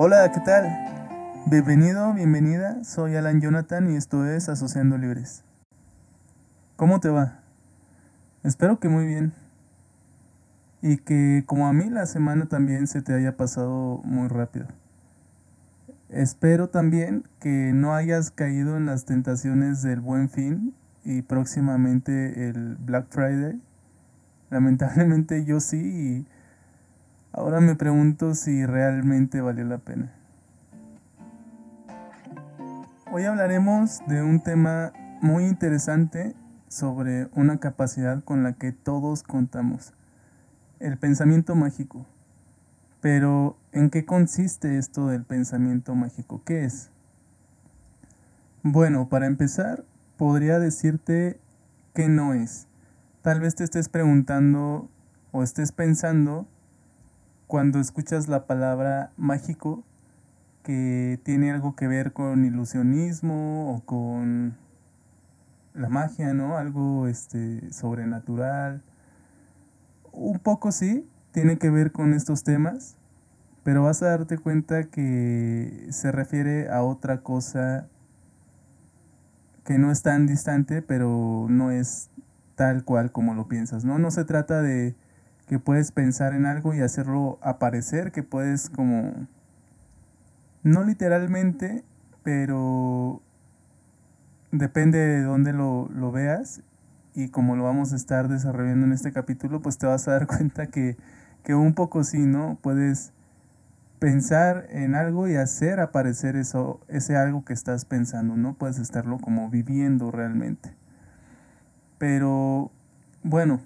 Hola, ¿qué tal? Bienvenido, bienvenida, soy Alan Jonathan y esto es Asociando Libres. ¿Cómo te va? Espero que muy bien. Y que como a mí la semana también se te haya pasado muy rápido. Espero también que no hayas caído en las tentaciones del buen fin y próximamente el Black Friday. Lamentablemente yo sí y ahora me pregunto si realmente valió la pena. Hoy hablaremos de un tema muy interesante sobre una capacidad con la que todos contamos, el pensamiento mágico. Pero, ¿en qué consiste esto del pensamiento mágico? ¿Qué es? Bueno, para empezar, podría decirte que no es. Tal vez te estés preguntando o estés pensando cuando escuchas la palabra mágico que tiene algo que ver con ilusionismo o con la magia, ¿no? Algo este sobrenatural. Un poco sí, tiene que ver con estos temas, pero vas a darte cuenta que se refiere a otra cosa que no es tan distante, pero no es tal cual como lo piensas, ¿no? No se trata de que puedes pensar en algo y hacerlo aparecer, que puedes como, no literalmente, pero depende de dónde lo, lo veas y como lo vamos a estar desarrollando en este capítulo, pues te vas a dar cuenta que que un poco sí, ¿no? Puedes pensar en algo y hacer aparecer eso, ese algo que estás pensando, ¿no? Puedes estarlo como viviendo realmente. Pero, bueno,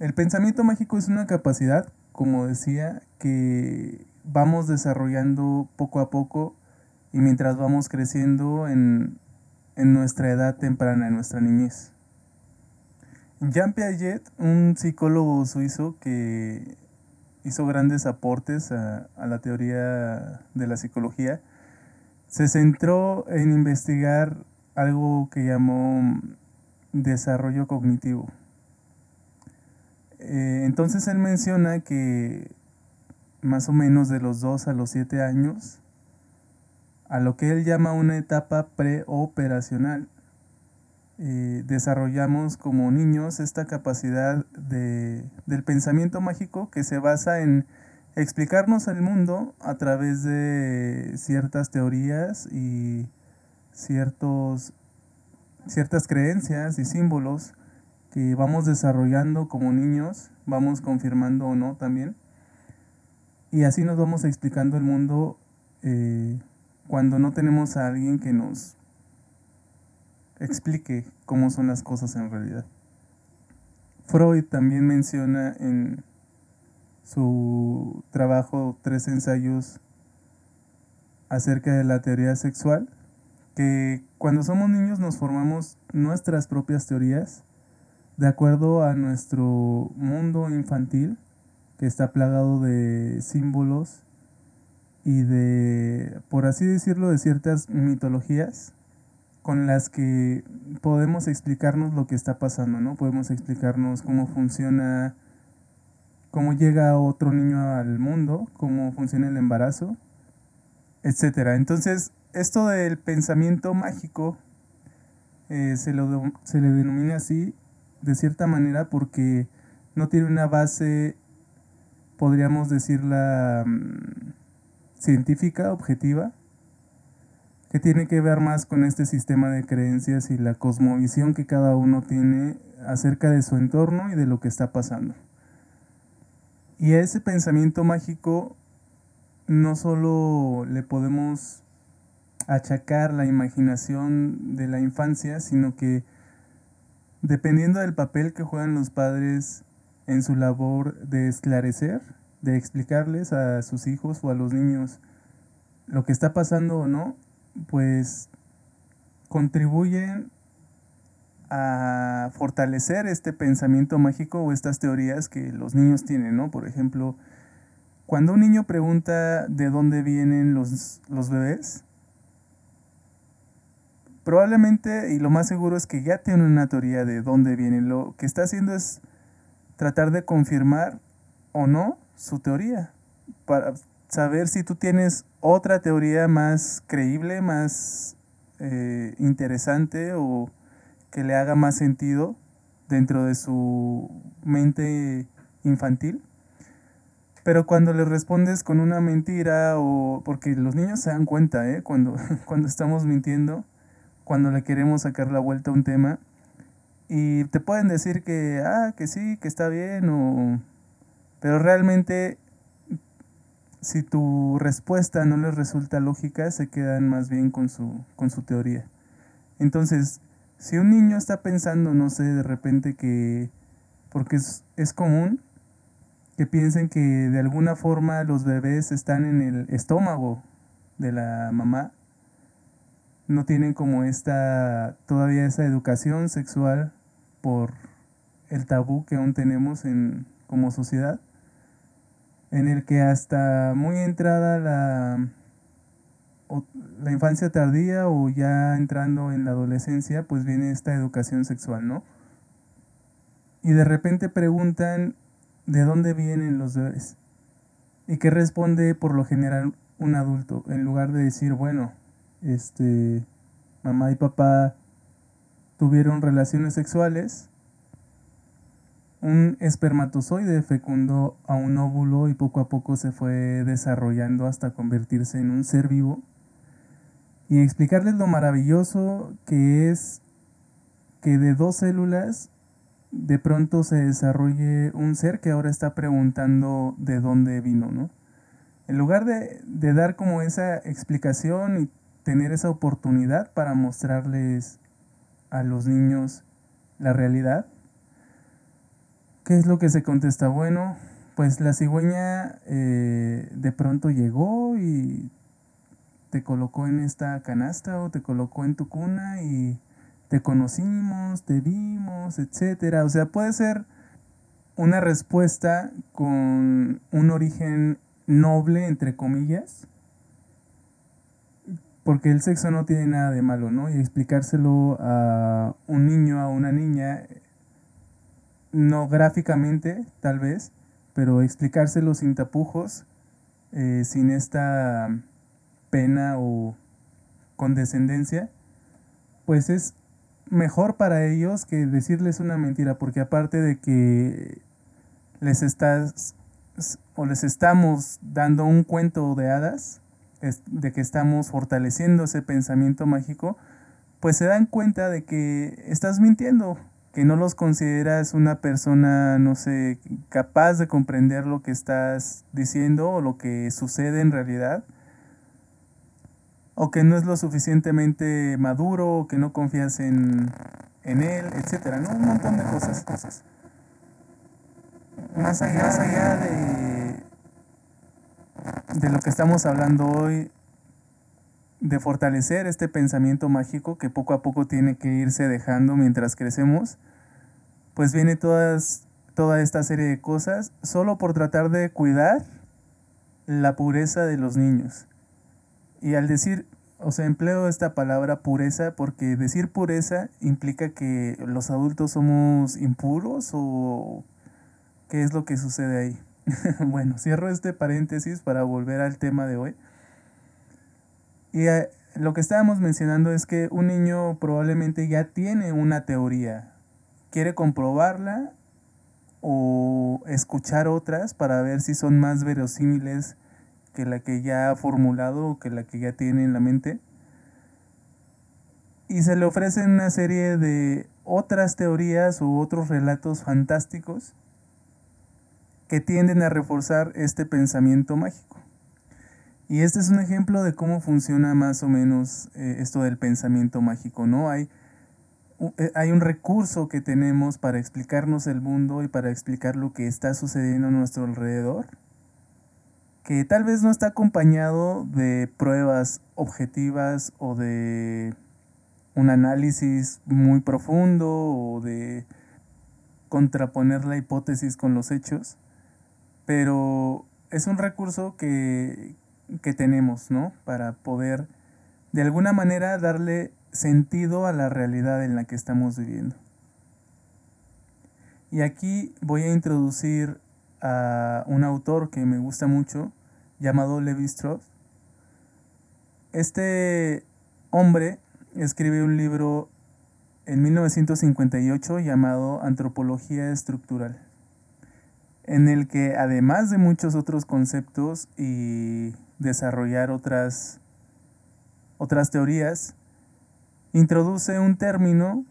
el pensamiento mágico es una capacidad, como decía, que vamos desarrollando poco a poco y mientras vamos creciendo en, en nuestra edad temprana, en nuestra niñez. Jean Piaget, un psicólogo suizo que hizo grandes aportes a, la teoría de la psicología, se centró en investigar algo que llamó desarrollo cognitivo. Eh, entonces él menciona que más o menos de los 2 a los 7 años, a lo que él llama una etapa preoperacional, eh, desarrollamos como niños esta capacidad de, del pensamiento mágico que se basa en explicarnos el mundo a través de ciertas teorías y ciertos, ciertas creencias y símbolos que vamos desarrollando como niños, vamos confirmando o no también. Y así nos vamos explicando el mundo eh, cuando no tenemos a alguien que nos explique cómo son las cosas en realidad. Freud también menciona en su trabajo Tres ensayos acerca de la teoría sexual que cuando somos niños nos formamos nuestras propias teorías de acuerdo a nuestro mundo infantil que está plagado de símbolos y de, por así decirlo, de ciertas mitologías con las que podemos explicarnos lo que está pasando, ¿no? Podemos explicarnos cómo funciona, cómo llega otro niño al mundo, cómo funciona el embarazo, etcétera. Entonces, esto del pensamiento mágico eh, se, lo, se le denomina así de cierta manera porque no tiene una base, podríamos decirla, mm, científica, objetiva, que tiene que ver más con este sistema de creencias y la cosmovisión que cada uno tiene acerca de su entorno y de lo que está pasando. Y a ese pensamiento mágico no solo le podemos achacar la imaginación de la infancia, sino que dependiendo del papel que juegan los padres en su labor de esclarecer, de explicarles a sus hijos o a los niños lo que está pasando o no, pues contribuyen a fortalecer este pensamiento mágico o estas teorías que los niños tienen, ¿no? Por ejemplo, cuando un niño pregunta de dónde vienen los, los bebés, probablemente y lo más seguro es que ya tiene una teoría de dónde vienen. Lo que está haciendo es tratar de confirmar o no su teoría. Para, saber si tú tienes otra teoría más creíble, más eh, interesante o que le haga más sentido dentro de su mente infantil. Pero cuando le respondes con una mentira o porque los niños se dan cuenta, ¿eh? cuando, cuando estamos mintiendo, cuando le queremos sacar la vuelta a un tema y te pueden decir que ah, que sí, que está bien o pero realmente si tu respuesta no les resulta lógica, se quedan más bien con su con su teoría. Entonces, si un niño está pensando, no sé, de repente que porque es, es común que piensen que de alguna forma los bebés están en el estómago de la mamá. No tienen como esta, todavía esa educación sexual por el tabú que aún tenemos en, como sociedad, en el que hasta muy entrada la, la infancia tardía o ya entrando en la adolescencia, pues viene esta educación sexual, ¿no? Y de repente preguntan de dónde vienen los bebés. ¿Y qué responde por lo general un adulto? En lugar de decir, bueno, este, mamá y papá tuvieron relaciones sexuales, un espermatozoide fecundó a un óvulo y poco a poco se fue desarrollando hasta convertirse en un ser vivo. Y explicarles lo maravilloso que es que de dos células de pronto se desarrolle un ser que ahora está preguntando de dónde vino, ¿no? En lugar de, dar como esa explicación y tener esa oportunidad para mostrarles a los niños la realidad, ¿qué es lo que se contesta? Bueno, pues la cigüeña eh, de pronto llegó y te colocó en esta canasta o te colocó en tu cuna y te conocimos, te vimos, etcétera. O sea, puede ser una respuesta con un origen noble, entre comillas, porque el sexo no tiene nada de malo, ¿no? Y explicárselo a un niño, a una niña, no gráficamente, tal vez, pero explicárselo sin tapujos, eh, sin esta pena o condescendencia, pues es mejor para ellos que decirles una mentira, porque aparte de que les estás o les estamos dando un cuento de hadas, de que estamos fortaleciendo ese pensamiento mágico, pues se dan cuenta de que estás mintiendo, que no los consideras una persona, no sé, capaz de comprender lo que estás diciendo o lo que sucede en realidad o que no es lo suficientemente maduro, o que no confías en, él, etcétera, ¿no? Un montón de cosas. cosas. Más allá, más allá de, de lo que estamos hablando hoy, de fortalecer este pensamiento mágico que poco a poco tiene que irse dejando mientras crecemos, pues viene todas, toda esta serie de cosas solo por tratar de cuidar la pureza de los niños. Y al decir, o sea, empleo esta palabra pureza porque decir pureza implica que los adultos somos impuros o qué es lo que sucede ahí. bueno, cierro este paréntesis para volver al tema de hoy. Y eh, lo que estábamos mencionando es que un niño probablemente ya tiene una teoría, quiere comprobarla o escuchar otras para ver si son más verosímiles que la que ya ha formulado o que la que ya tiene en la mente. Y se le ofrecen una serie de otras teorías u otros relatos fantásticos que tienden a reforzar este pensamiento mágico. Y este es un ejemplo de cómo funciona más o menos eh, esto del pensamiento mágico, ¿no? Hay, eh, hay un recurso que tenemos para explicarnos el mundo y para explicar lo que está sucediendo a nuestro alrededor que tal vez no está acompañado de pruebas objetivas o de un análisis muy profundo o de contraponer la hipótesis con los hechos, pero es un recurso que, que tenemos, ¿no? Para poder de alguna manera darle sentido a la realidad en la que estamos viviendo. Y aquí voy a introducir a un autor que me gusta mucho, llamado Levi Strauss. Este hombre escribe un libro en 1958 llamado Antropología Estructural, en el que además de muchos otros conceptos y desarrollar otras, otras teorías, introduce un término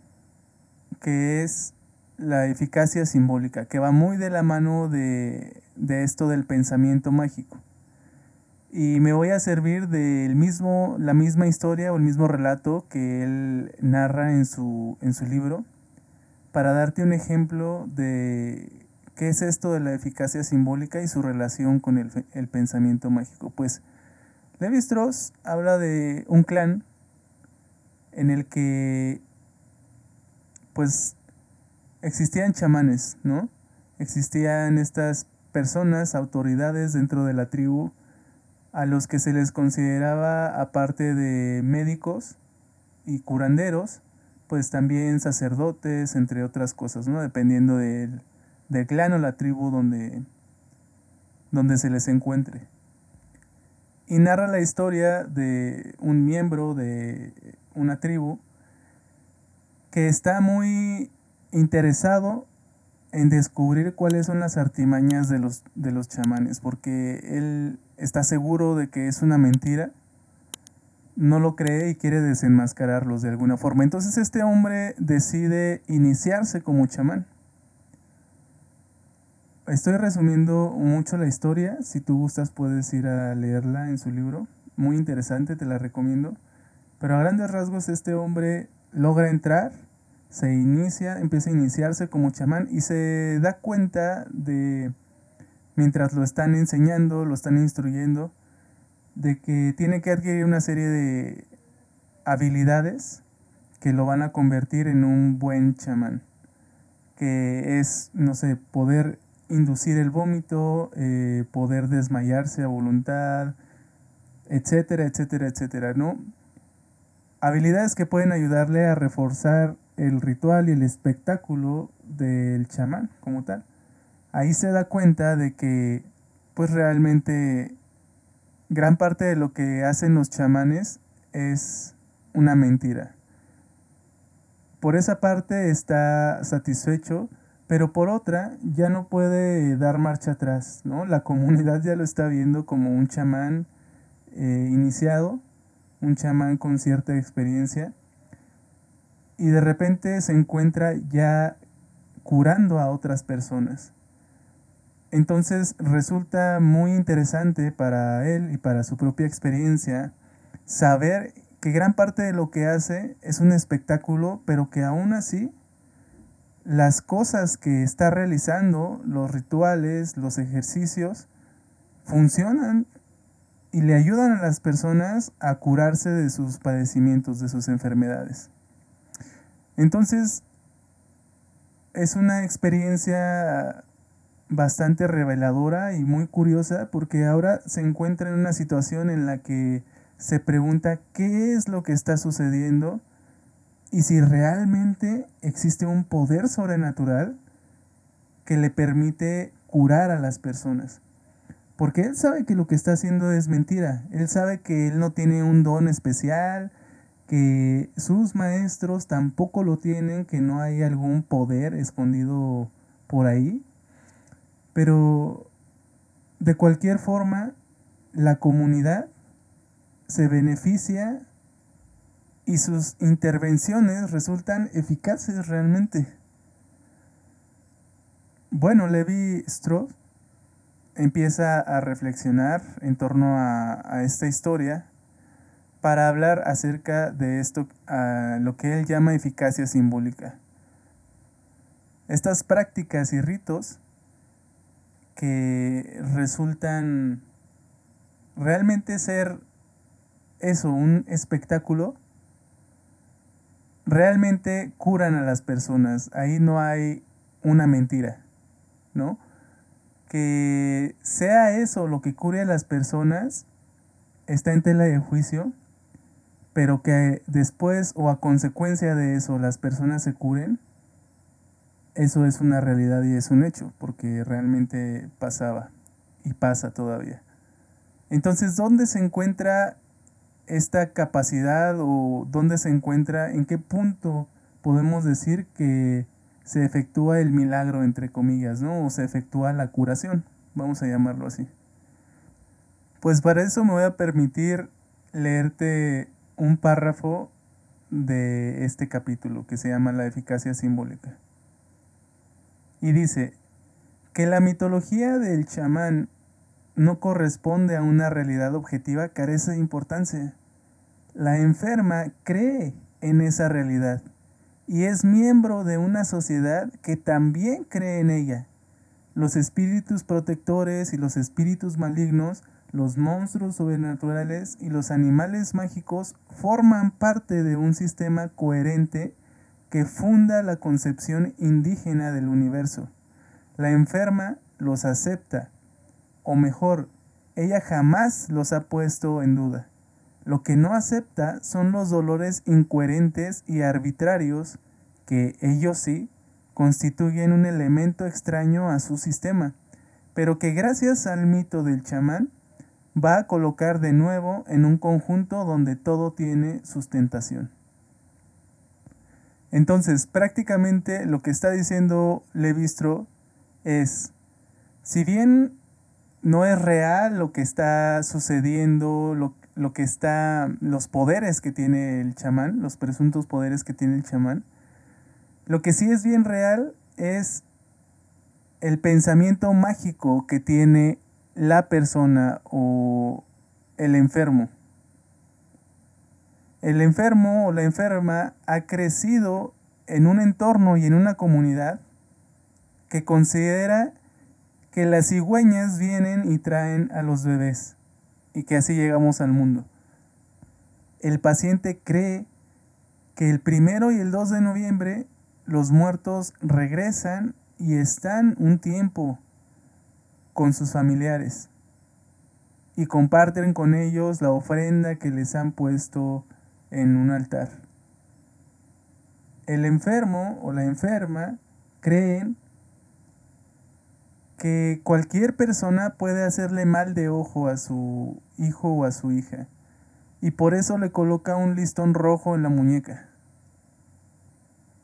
que es la eficacia simbólica, que va muy de la mano de, de esto del pensamiento mágico. Y me voy a servir del mismo, la misma historia o el mismo relato que él narra en su, en su libro para darte un ejemplo de qué es esto de la eficacia simbólica y su relación con el, pensamiento mágico. Pues Levi Strauss habla de un clan en el que pues existían chamanes, ¿no? Existían estas personas, autoridades dentro de la tribu a los que se les consideraba, aparte de médicos y curanderos, pues también sacerdotes, entre otras cosas, ¿no? Dependiendo del, del clan o la tribu donde, donde se les encuentre. Y narra la historia de un miembro de una tribu que está muy interesado en descubrir cuáles son las artimañas de los, de los chamanes, porque él está seguro de que es una mentira, no lo cree y quiere desenmascararlos de alguna forma. Entonces este hombre decide iniciarse como chamán. Estoy resumiendo mucho la historia, si tú gustas puedes ir a leerla en su libro, muy interesante, te la recomiendo. Pero a grandes rasgos este hombre logra entrar se inicia, empieza a iniciarse como chamán y se da cuenta de, mientras lo están enseñando, lo están instruyendo, de que tiene que adquirir una serie de habilidades que lo van a convertir en un buen chamán, que es, no sé, poder inducir el vómito, eh, poder desmayarse a voluntad, etcétera, etcétera, etcétera, ¿no? Habilidades que pueden ayudarle a reforzar el ritual y el espectáculo del chamán como tal. Ahí se da cuenta de que pues realmente gran parte de lo que hacen los chamanes es una mentira. Por esa parte está satisfecho, pero por otra ya no puede dar marcha atrás, ¿no? La comunidad ya lo está viendo como un chamán eh, iniciado, un chamán con cierta experiencia, y de repente se encuentra ya curando a otras personas. Entonces resulta muy interesante para él y para su propia experiencia saber que gran parte de lo que hace es un espectáculo, pero que aún así las cosas que está realizando, los rituales, los ejercicios, funcionan y le ayudan a las personas a curarse de sus padecimientos, de sus enfermedades. Entonces, es una experiencia bastante reveladora y muy curiosa porque ahora se encuentra en una situación en la que se pregunta qué es lo que está sucediendo y si realmente existe un poder sobrenatural que le permite curar a las personas. Porque él sabe que lo que está haciendo es mentira. Él sabe que él no tiene un don especial, que sus maestros tampoco lo tienen, que no hay algún poder escondido por ahí. Pero de cualquier forma, la comunidad se beneficia y sus intervenciones resultan eficaces realmente. Bueno, Levi Strauss empieza a reflexionar en torno a, a esta historia para hablar acerca de esto, a lo que él llama eficacia simbólica. Estas prácticas y ritos que resultan realmente ser eso, un espectáculo, realmente curan a las personas. Ahí no hay una mentira, ¿no? Que sea eso lo que cure a las personas, está en tela de juicio pero que después o a consecuencia de eso las personas se curen, eso es una realidad y es un hecho, porque realmente pasaba y pasa todavía. Entonces, ¿dónde se encuentra esta capacidad o dónde se encuentra, en qué punto podemos decir que se efectúa el milagro, entre comillas, ¿no? O se efectúa la curación, vamos a llamarlo así. Pues para eso me voy a permitir leerte un párrafo de este capítulo que se llama La eficacia simbólica. Y dice que la mitología del chamán no corresponde a una realidad objetiva carece de importancia. La enferma cree en esa realidad y es miembro de una sociedad que también cree en ella. Los espíritus protectores y los espíritus malignos, los monstruos sobrenaturales y los animales mágicos forman parte de un sistema coherente que funda la concepción indígena del universo. La enferma los acepta, o mejor, ella jamás los ha puesto en duda. Lo que no acepta son los dolores incoherentes y arbitrarios que ellos sí constituyen un elemento extraño a su sistema, pero que gracias al mito del chamán va a colocar de nuevo en un conjunto donde todo tiene sustentación. Entonces, prácticamente lo que está diciendo Levistro es, si bien no es real lo que está sucediendo, lo, lo que está, los poderes que tiene el chamán, los presuntos poderes que tiene el chamán. Lo que sí es bien real es el pensamiento mágico que tiene la persona o el enfermo. El enfermo o la enferma ha crecido en un entorno y en una comunidad que considera que las cigüeñas vienen y traen a los bebés y que así llegamos al mundo. El paciente cree que el primero y el 2 de noviembre los muertos regresan y están un tiempo con sus familiares y comparten con ellos la ofrenda que les han puesto en un altar. El enfermo o la enferma creen que cualquier persona puede hacerle mal de ojo a su hijo o a su hija y por eso le coloca un listón rojo en la muñeca.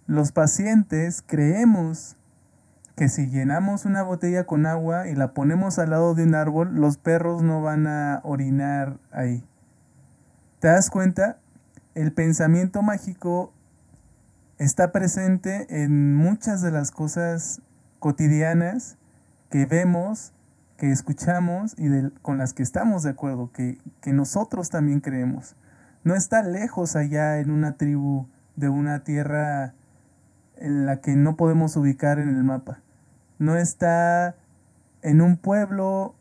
Los pacientes creemos que si llenamos una botella con agua y la ponemos al lado de un árbol, los perros no van a orinar ahí. ¿Te das cuenta? El pensamiento mágico está presente en muchas de las cosas cotidianas que vemos, que escuchamos y con las que estamos de acuerdo, que, que nosotros también creemos. No está lejos allá en una tribu de una tierra en la que no podemos ubicar en el mapa. No está en un pueblo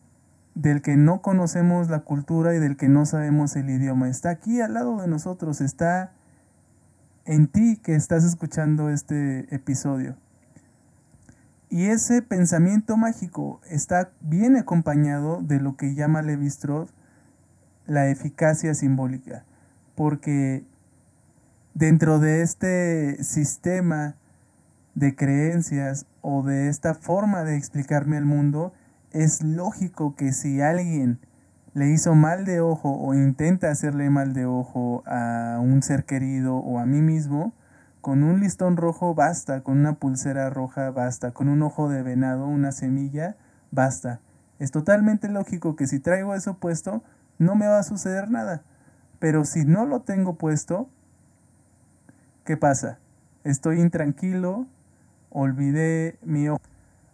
del que no conocemos la cultura y del que no sabemos el idioma. Está aquí al lado de nosotros, está en ti que estás escuchando este episodio. Y ese pensamiento mágico está bien acompañado de lo que llama levi la eficacia simbólica, porque dentro de este sistema de creencias o de esta forma de explicarme el mundo, es lógico que si alguien le hizo mal de ojo o intenta hacerle mal de ojo a un ser querido o a mí mismo, con un listón rojo basta, con una pulsera roja basta, con un ojo de venado, una semilla, basta. Es totalmente lógico que si traigo eso puesto, no me va a suceder nada. Pero si no lo tengo puesto, ¿qué pasa? Estoy intranquilo, olvidé mi ojo,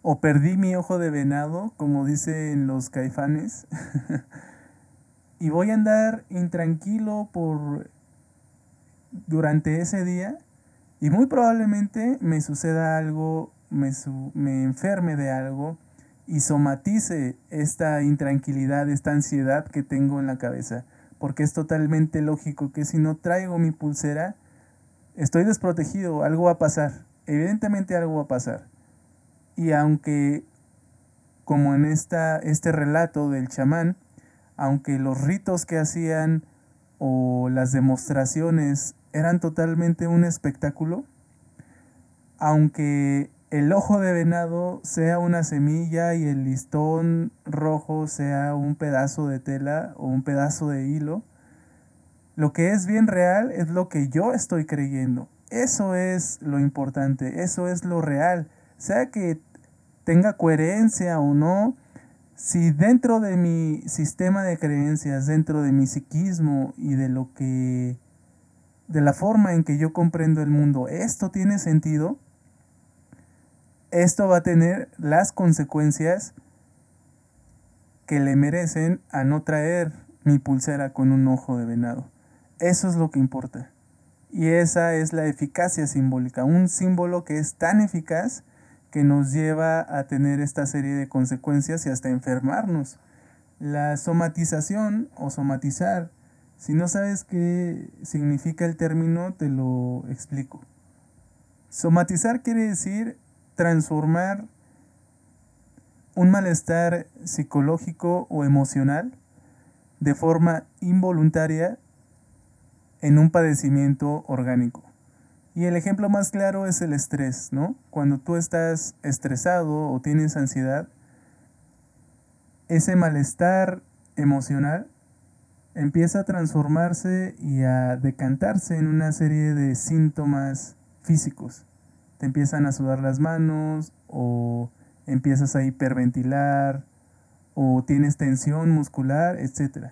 o perdí mi ojo de venado, como dicen los caifanes, y voy a andar intranquilo por durante ese día y muy probablemente me suceda algo, me, me enferme de algo y somatice esta intranquilidad, esta ansiedad que tengo en la cabeza. Porque es totalmente lógico que si no traigo mi pulsera, estoy desprotegido, algo va a pasar. Evidentemente algo va a pasar. Y aunque, como en esta, este relato del chamán, aunque los ritos que hacían o las demostraciones eran totalmente un espectáculo, aunque el ojo de venado sea una semilla y el listón rojo sea un pedazo de tela o un pedazo de hilo. Lo que es bien real es lo que yo estoy creyendo. Eso es lo importante, eso es lo real. Sea que tenga coherencia o no, si dentro de mi sistema de creencias, dentro de mi psiquismo y de lo que de la forma en que yo comprendo el mundo, esto tiene sentido, esto va a tener las consecuencias que le merecen a no traer mi pulsera con un ojo de venado. Eso es lo que importa. Y esa es la eficacia simbólica, un símbolo que es tan eficaz que nos lleva a tener esta serie de consecuencias y hasta enfermarnos. La somatización o somatizar, si no sabes qué significa el término, te lo explico. Somatizar quiere decir transformar un malestar psicológico o emocional de forma involuntaria en un padecimiento orgánico. Y el ejemplo más claro es el estrés, ¿no? Cuando tú estás estresado o tienes ansiedad, ese malestar emocional empieza a transformarse y a decantarse en una serie de síntomas físicos. Te empiezan a sudar las manos o empiezas a hiperventilar o tienes tensión muscular, etc.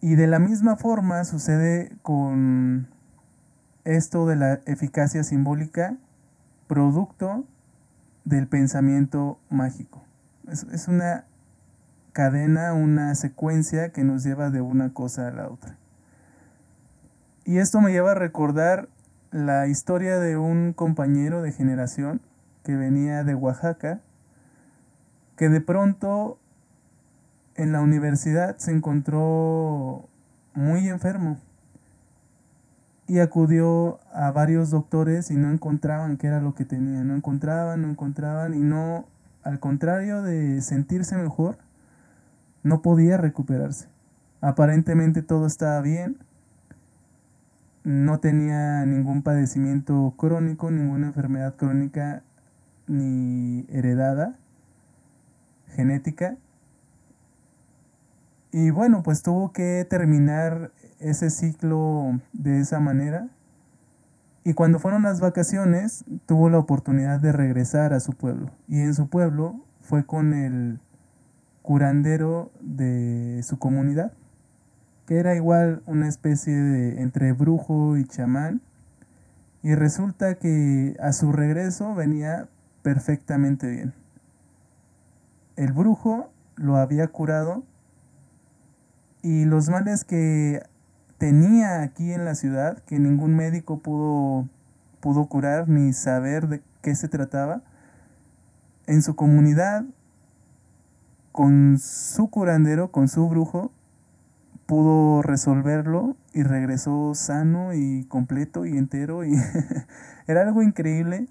Y de la misma forma sucede con esto de la eficacia simbólica, producto del pensamiento mágico. Es, una cadena, una secuencia que nos lleva de una cosa a la otra. Y esto me lleva a recordar la historia de un compañero de generación que venía de Oaxaca, que de pronto en la universidad se encontró muy enfermo y acudió a varios doctores y no encontraban qué era lo que tenía, no encontraban, no encontraban y no, al contrario de sentirse mejor, no podía recuperarse. Aparentemente todo estaba bien, no tenía ningún padecimiento crónico, ninguna enfermedad crónica ni heredada, genética, y bueno, pues tuvo que terminar ese ciclo de esa manera. Y cuando fueron las vacaciones, tuvo la oportunidad de regresar a su pueblo. Y en su pueblo fue con el curandero de su comunidad, que era igual una especie de entre brujo y chamán. Y resulta que a su regreso venía perfectamente bien. El brujo lo había curado y los males que tenía aquí en la ciudad, que ningún médico pudo, pudo curar ni saber de qué se trataba, en su comunidad, con su curandero, con su brujo, pudo resolverlo y regresó sano y completo y entero y era algo increíble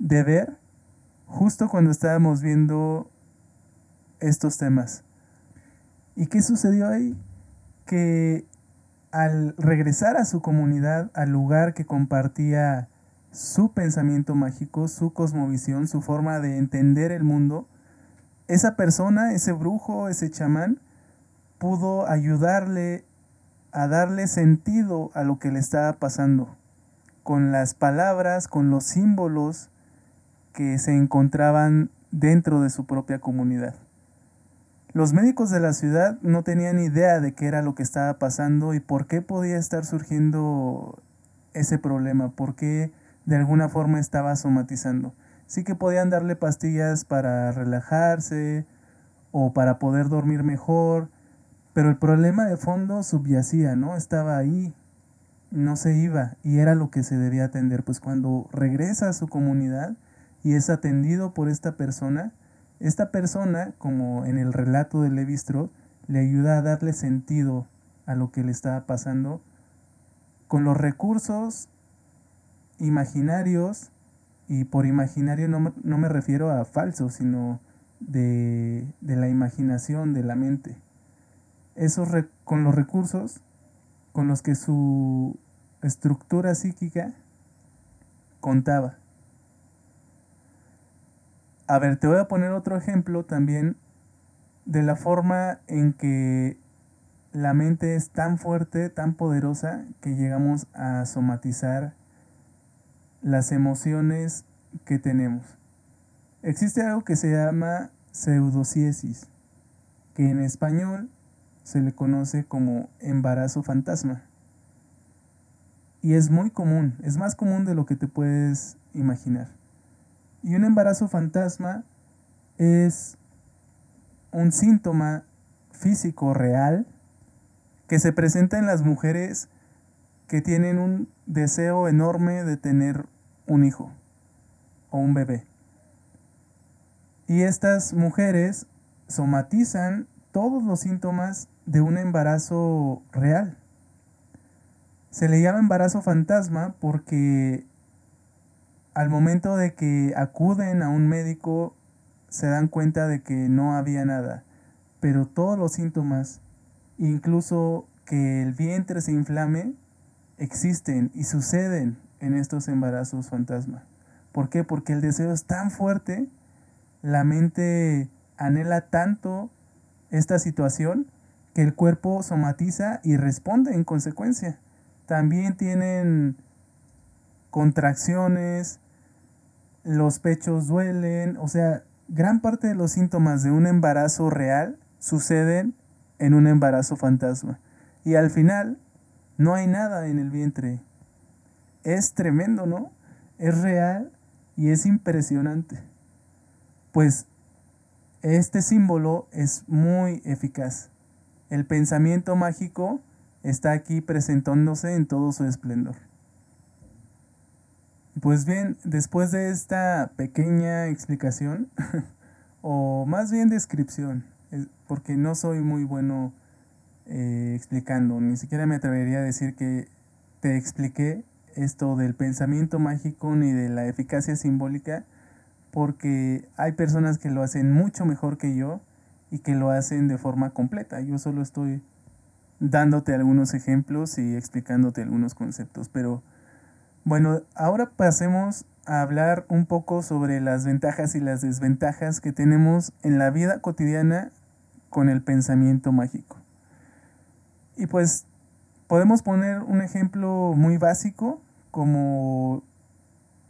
de ver justo cuando estábamos viendo estos temas. ¿Y qué sucedió ahí? Que al regresar a su comunidad, al lugar que compartía su pensamiento mágico, su cosmovisión, su forma de entender el mundo, esa persona, ese brujo, ese chamán, pudo ayudarle a darle sentido a lo que le estaba pasando, con las palabras, con los símbolos que se encontraban dentro de su propia comunidad. Los médicos de la ciudad no tenían idea de qué era lo que estaba pasando y por qué podía estar surgiendo ese problema, por qué de alguna forma estaba somatizando. Sí que podían darle pastillas para relajarse o para poder dormir mejor, pero el problema de fondo subyacía, ¿no? Estaba ahí, no se iba y era lo que se debía atender. Pues cuando regresa a su comunidad y es atendido por esta persona, esta persona, como en el relato de Levi le ayuda a darle sentido a lo que le estaba pasando con los recursos imaginarios, y por imaginario no, me refiero a falso, sino de, de, la imaginación, de la mente. Esos con los recursos con los que su estructura psíquica contaba. A ver, te voy a poner otro ejemplo también de la forma en que la mente es tan fuerte, tan poderosa, que llegamos a somatizar las emociones que tenemos. Existe algo que se llama pseudociesis, que en español se le conoce como embarazo fantasma. Y es muy común, es más común de lo que te puedes imaginar. Y un embarazo fantasma es un síntoma físico real que se presenta en las mujeres que tienen un deseo enorme de tener un hijo o un bebé. Y estas mujeres somatizan todos los síntomas de un embarazo real. Se le llama embarazo fantasma porque al momento de que acuden a un médico se dan cuenta de que no había nada, pero todos los síntomas, incluso que el vientre se inflame, existen y suceden en estos embarazos fantasma. ¿Por qué? Porque el deseo es tan fuerte, la mente anhela tanto esta situación que el cuerpo somatiza y responde en consecuencia. También tienen contracciones, los pechos duelen, o sea, gran parte de los síntomas de un embarazo real suceden en un embarazo fantasma. Y al final no hay nada en el vientre. Es tremendo, ¿no? Es real y es impresionante. Pues este símbolo es muy eficaz. El pensamiento mágico está aquí presentándose en todo su esplendor. Pues bien, después de esta pequeña explicación, o más bien descripción, porque no soy muy bueno eh, explicando, ni siquiera me atrevería a decir que te expliqué esto del pensamiento mágico ni de la eficacia simbólica, porque hay personas que lo hacen mucho mejor que yo y que lo hacen de forma completa. Yo solo estoy dándote algunos ejemplos y explicándote algunos conceptos, pero bueno, ahora pasemos a hablar un poco sobre las ventajas y las desventajas que tenemos en la vida cotidiana con el pensamiento mágico. Y pues podemos poner un ejemplo muy básico como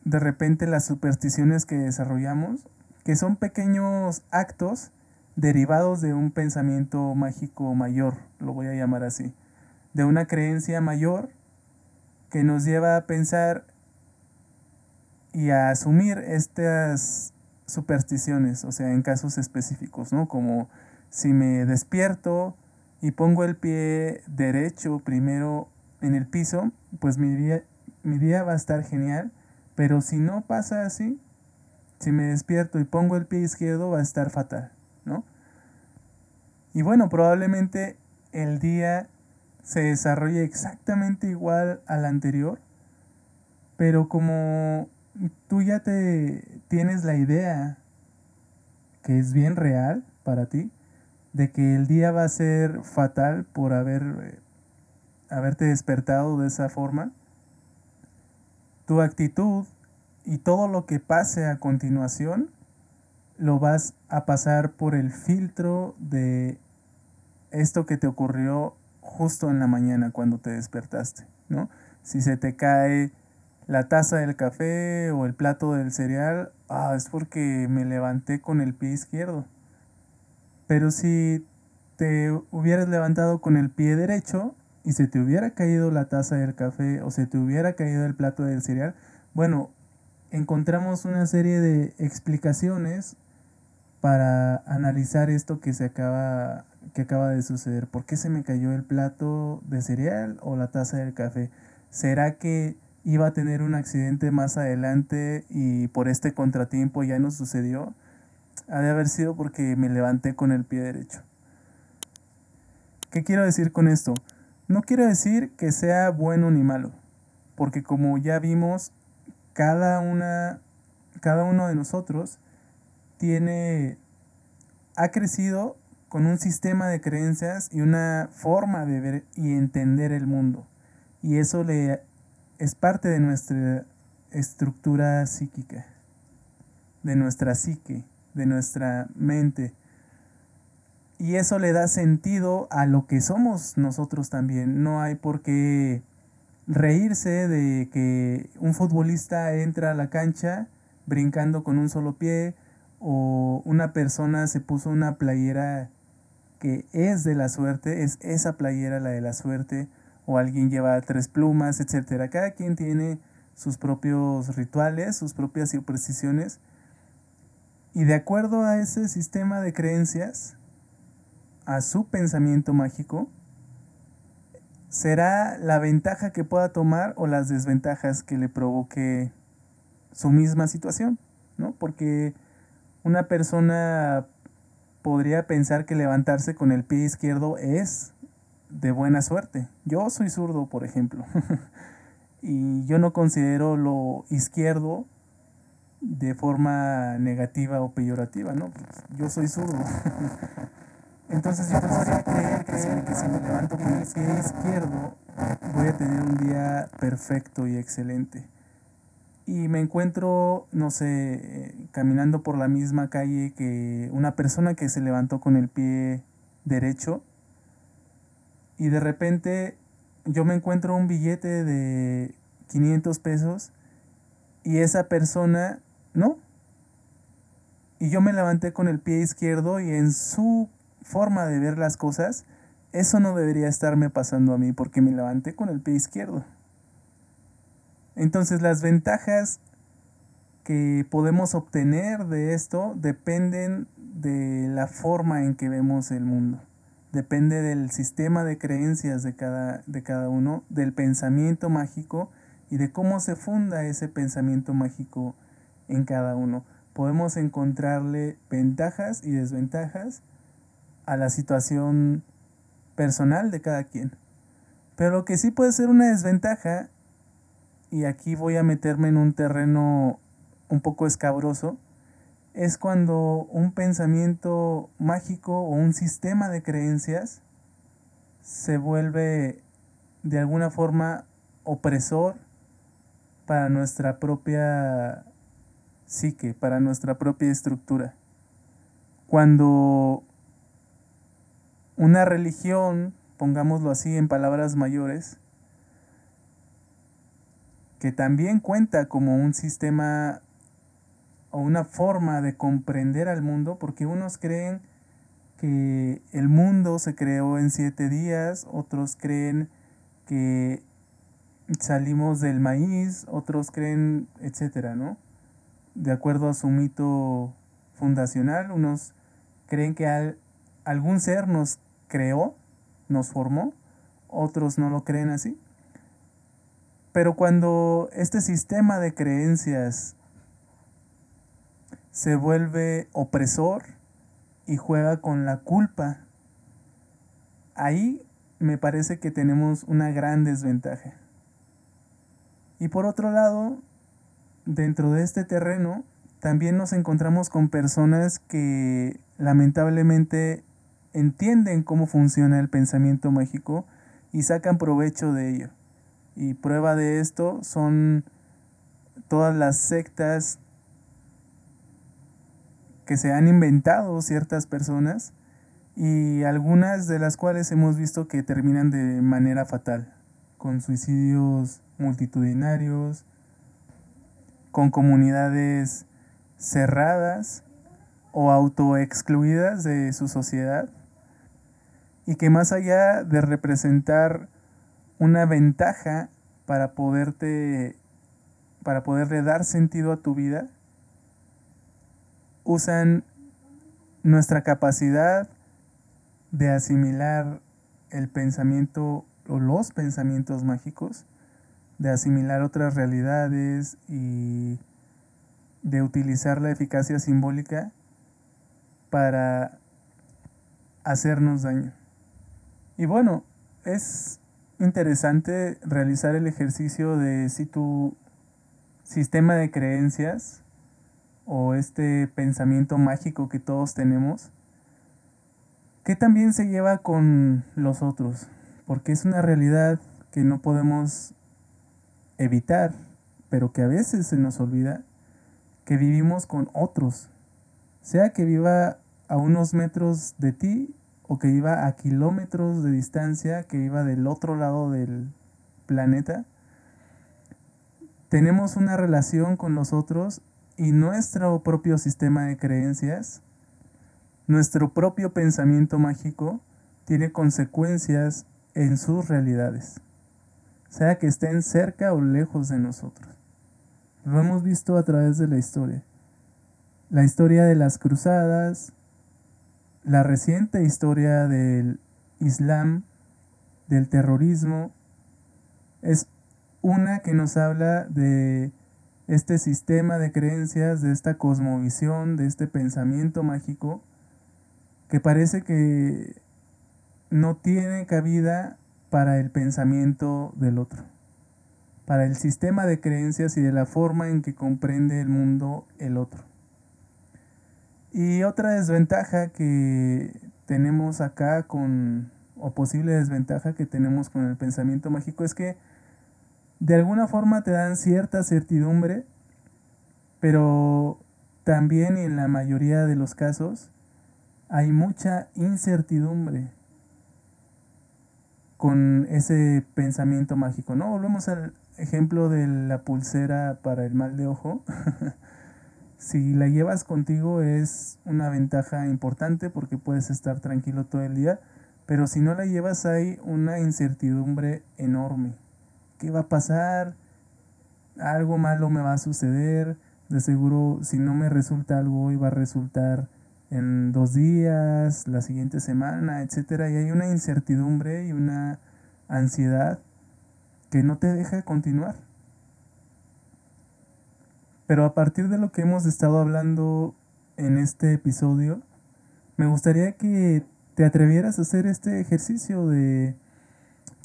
de repente las supersticiones que desarrollamos, que son pequeños actos derivados de un pensamiento mágico mayor, lo voy a llamar así, de una creencia mayor que nos lleva a pensar y a asumir estas supersticiones, o sea, en casos específicos, ¿no? Como si me despierto y pongo el pie derecho primero en el piso, pues mi día, mi día va a estar genial, pero si no pasa así, si me despierto y pongo el pie izquierdo va a estar fatal, ¿no? Y bueno, probablemente el día se desarrolla exactamente igual al anterior, pero como tú ya te tienes la idea que es bien real para ti, de que el día va a ser fatal por haber, eh, haberte despertado de esa forma, tu actitud y todo lo que pase a continuación lo vas a pasar por el filtro de esto que te ocurrió justo en la mañana cuando te despertaste, ¿no? Si se te cae la taza del café o el plato del cereal, ah, es porque me levanté con el pie izquierdo. Pero si te hubieras levantado con el pie derecho y se te hubiera caído la taza del café o se te hubiera caído el plato del cereal, bueno, encontramos una serie de explicaciones para analizar esto que se acaba que acaba de suceder. ¿Por qué se me cayó el plato de cereal o la taza del café? ¿Será que iba a tener un accidente más adelante y por este contratiempo ya no sucedió? Ha de haber sido porque me levanté con el pie derecho. ¿Qué quiero decir con esto? No quiero decir que sea bueno ni malo, porque como ya vimos, cada una cada uno de nosotros tiene ha crecido con un sistema de creencias y una forma de ver y entender el mundo. Y eso le es parte de nuestra estructura psíquica. de nuestra psique, de nuestra mente. Y eso le da sentido a lo que somos nosotros también. No hay por qué reírse de que un futbolista entra a la cancha brincando con un solo pie o una persona se puso una playera que es de la suerte, es esa playera la de la suerte, o alguien lleva tres plumas, etcétera. Cada quien tiene sus propios rituales, sus propias supersticiones, y de acuerdo a ese sistema de creencias, a su pensamiento mágico, será la ventaja que pueda tomar o las desventajas que le provoque su misma situación, ¿no? Porque una persona podría pensar que levantarse con el pie izquierdo es de buena suerte. Yo soy zurdo, por ejemplo, y yo no considero lo izquierdo de forma negativa o peyorativa, ¿no? yo soy zurdo. Entonces yo podría creer que si, que si me levanto con el pie izquierdo voy a tener un día perfecto y excelente y me encuentro, no sé, eh, caminando por la misma calle que una persona que se levantó con el pie derecho y de repente yo me encuentro un billete de 500 pesos y esa persona no. Y yo me levanté con el pie izquierdo y en su forma de ver las cosas, eso no debería estarme pasando a mí porque me levanté con el pie izquierdo. Entonces las ventajas que podemos obtener de esto dependen de la forma en que vemos el mundo. Depende del sistema de creencias de cada, de cada uno, del pensamiento mágico y de cómo se funda ese pensamiento mágico en cada uno. Podemos encontrarle ventajas y desventajas a la situación personal de cada quien. Pero lo que sí puede ser una desventaja y aquí voy a meterme en un terreno un poco escabroso, es cuando un pensamiento mágico o un sistema de creencias se vuelve de alguna forma opresor para nuestra propia psique, para nuestra propia estructura. Cuando una religión, pongámoslo así en palabras mayores, que también cuenta como un sistema o una forma de comprender al mundo, porque unos creen que el mundo se creó en siete días, otros creen que salimos del maíz, otros creen, etcétera, ¿no? De acuerdo a su mito fundacional, unos creen que algún ser nos creó, nos formó, otros no lo creen así. Pero cuando este sistema de creencias se vuelve opresor y juega con la culpa, ahí me parece que tenemos una gran desventaja. Y por otro lado, dentro de este terreno, también nos encontramos con personas que lamentablemente entienden cómo funciona el pensamiento mágico y sacan provecho de ello. Y prueba de esto son todas las sectas que se han inventado ciertas personas y algunas de las cuales hemos visto que terminan de manera fatal, con suicidios multitudinarios, con comunidades cerradas o autoexcluidas de su sociedad y que más allá de representar una ventaja para poderte para poderle dar sentido a tu vida usan nuestra capacidad de asimilar el pensamiento o los pensamientos mágicos, de asimilar otras realidades y de utilizar la eficacia simbólica para hacernos daño. Y bueno, es interesante realizar el ejercicio de si tu sistema de creencias o este pensamiento mágico que todos tenemos, que también se lleva con los otros, porque es una realidad que no podemos evitar, pero que a veces se nos olvida, que vivimos con otros, sea que viva a unos metros de ti o que viva a kilómetros de distancia, que viva del otro lado del planeta, tenemos una relación con nosotros y nuestro propio sistema de creencias, nuestro propio pensamiento mágico tiene consecuencias en sus realidades, sea que estén cerca o lejos de nosotros. Lo hemos visto a través de la historia. La historia de las cruzadas, la reciente historia del Islam, del terrorismo, es una que nos habla de este sistema de creencias, de esta cosmovisión, de este pensamiento mágico, que parece que no tiene cabida para el pensamiento del otro, para el sistema de creencias y de la forma en que comprende el mundo el otro. Y otra desventaja que tenemos acá con, o posible desventaja que tenemos con el pensamiento mágico es que de alguna forma te dan cierta certidumbre, pero también en la mayoría de los casos hay mucha incertidumbre con ese pensamiento mágico, ¿no? Volvemos al ejemplo de la pulsera para el mal de ojo. si la llevas contigo es una ventaja importante porque puedes estar tranquilo todo el día, pero si no la llevas hay una incertidumbre enorme. ¿Qué va a pasar? Algo malo me va a suceder. De seguro, si no me resulta algo hoy, va a resultar en dos días, la siguiente semana, etcétera. Y hay una incertidumbre y una ansiedad que no te deja continuar. Pero a partir de lo que hemos estado hablando en este episodio, me gustaría que te atrevieras a hacer este ejercicio de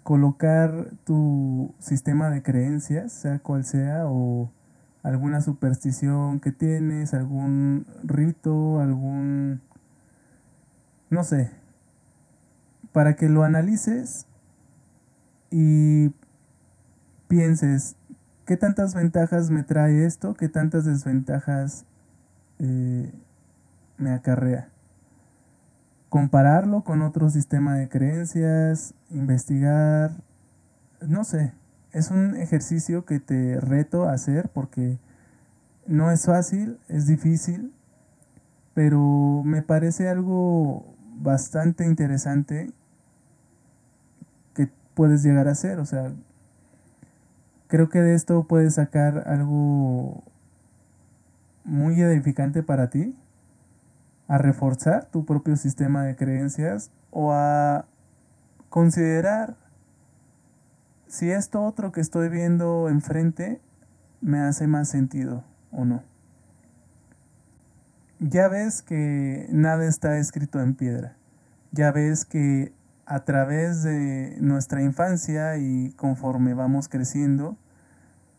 colocar tu sistema de creencias, sea cual sea, o alguna superstición que tienes, algún rito, algún, no sé, para que lo analices y pienses, ¿qué tantas ventajas me trae esto? ¿Qué tantas desventajas eh, me acarrea? Compararlo con otro sistema de creencias, investigar, no sé, es un ejercicio que te reto a hacer porque no es fácil, es difícil, pero me parece algo bastante interesante que puedes llegar a hacer. O sea, creo que de esto puedes sacar algo muy edificante para ti, a reforzar tu propio sistema de creencias o a considerar si esto otro que estoy viendo enfrente me hace más sentido o no. Ya ves que nada está escrito en piedra. Ya ves que a través de nuestra infancia y conforme vamos creciendo,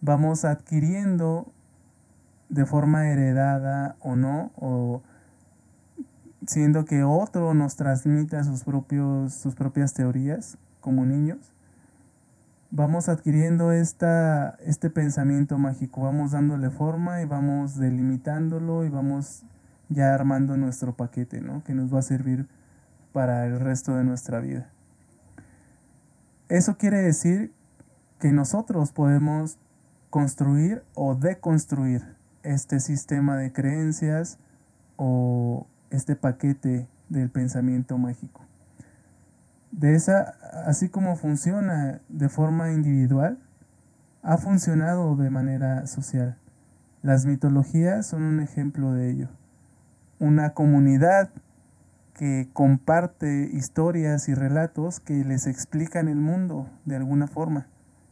vamos adquiriendo de forma heredada o no, o siendo que otro nos transmita sus, propios, sus propias teorías como niños, vamos adquiriendo esta, este pensamiento mágico, vamos dándole forma y vamos delimitándolo y vamos ya armando nuestro paquete, ¿no? Que nos va a servir para el resto de nuestra vida. Eso quiere decir que nosotros podemos construir o deconstruir este sistema de creencias o este paquete del pensamiento mágico de esa, así como funciona de forma individual, ha funcionado de manera social. Las mitologías son un ejemplo de ello. Una comunidad que comparte historias y relatos que les explican el mundo de alguna forma,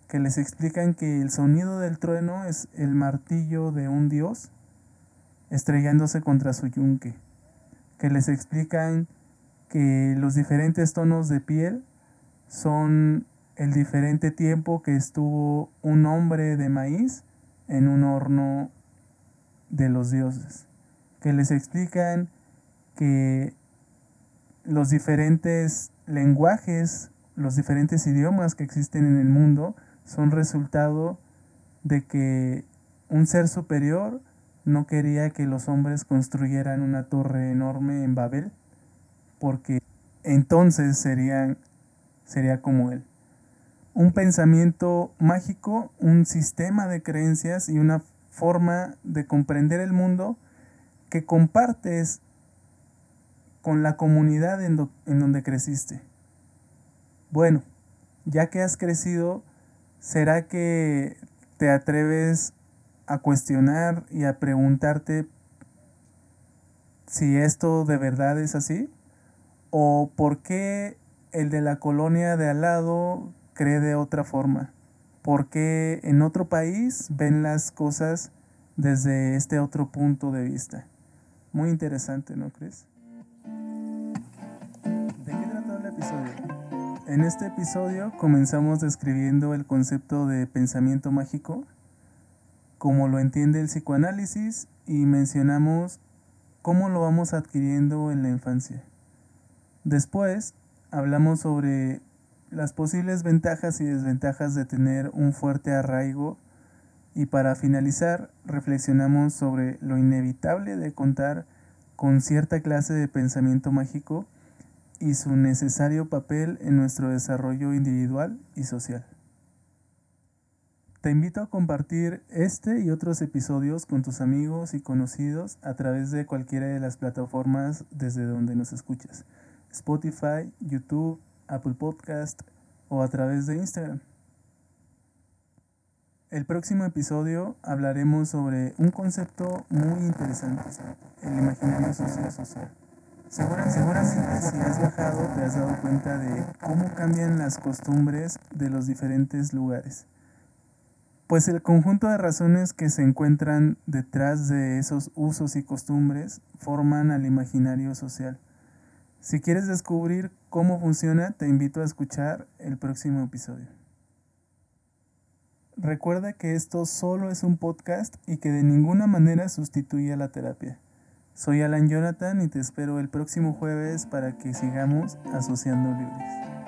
que les explican que el sonido del trueno es el martillo de un dios estrellándose contra su yunque, que les explican que los diferentes tonos de piel son el diferente tiempo que estuvo un hombre de maíz en un horno de los dioses, que les explican que los diferentes lenguajes, los diferentes idiomas que existen en el mundo son resultado de que un ser superior no quería que los hombres construyeran una torre enorme en Babel, porque entonces sería como él. Un pensamiento mágico, un sistema de creencias y una forma de comprender el mundo que compartes con la comunidad en, en donde creciste. Bueno, ya que has crecido, ¿será que te atreves a cuestionar y a preguntarte si esto de verdad es así? ¿O por qué el de la colonia de al lado cree de otra forma? ¿Por qué en otro país ven las cosas desde este otro punto de vista? Muy interesante, ¿no crees? ¿De qué trató el episodio? En este episodio comenzamos describiendo el concepto de pensamiento mágico, como lo entiende el psicoanálisis, y mencionamos cómo lo vamos adquiriendo en la infancia. Después hablamos sobre las posibles ventajas y desventajas de tener un fuerte arraigo y para finalizar reflexionamos sobre lo inevitable de contar con cierta clase de pensamiento mágico y su necesario papel en nuestro desarrollo individual y social. Te invito a compartir este y otros episodios con tus amigos y conocidos a través de cualquiera de las plataformas desde donde nos escuchas. Spotify, YouTube, Apple Podcast o a través de Instagram. El próximo episodio hablaremos sobre un concepto muy interesante, el imaginario social. Seguramente si has bajado te has dado cuenta de cómo cambian las costumbres de los diferentes lugares. Pues el conjunto de razones que se encuentran detrás de esos usos y costumbres forman al imaginario social. Si quieres descubrir cómo funciona, te invito a escuchar el próximo episodio. Recuerda que esto solo es un podcast y que de ninguna manera sustituye a la terapia. Soy Alan Jonathan y te espero el próximo jueves para que sigamos asociando libres.